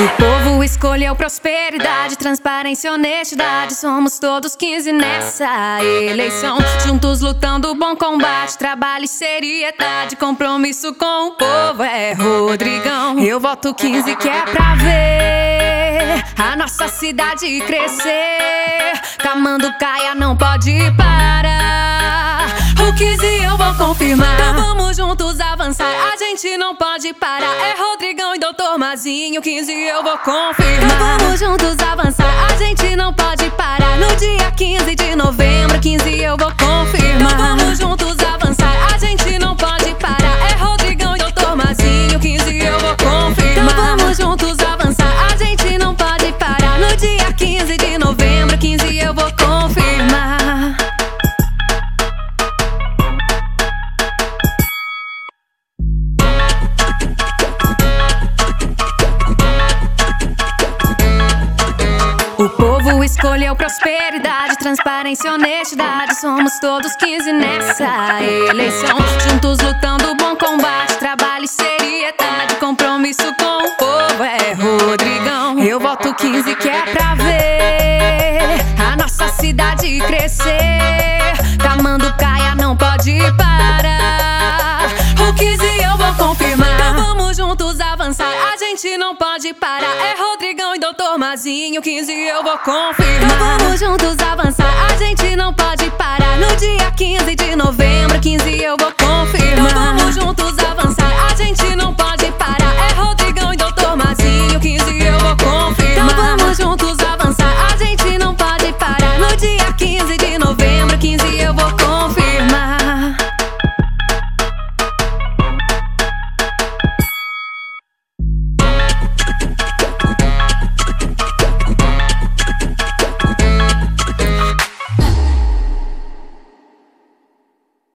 O povo escolheu prosperidade, transparência, honestidade. Somos todos 15 nessa eleição. Juntos lutando bom combate, trabalho e seriedade. Compromisso com o povo é Rodrigão. Eu voto 15 que é pra ver a nossa cidade crescer. Camando Caia não pode parar. O 15 eu vou confirmar. Então vamos juntos avançar. A gente não pode parar. É Rodrigão e Doutor Mazinho. 15 eu vou confirmar. Então vamos juntos avançar. A gente não pode parar. No dia 15 de novembro, 15 eu vou confirmar. O povo escolheu prosperidade, transparência, honestidade. Somos todos 15 nessa eleição. Juntos lutando bom combate, trabalho e seriedade. Compromisso com o povo é Rodrigão. Eu voto 15 que é pra ver a nossa cidade crescer. Camando Caia não pode parar. Gente não pode parar. É Rodrigão e Doutor Mazinho. 15 eu vou confirmar. Então vamos juntos avançar. A gente não pode parar. No dia 15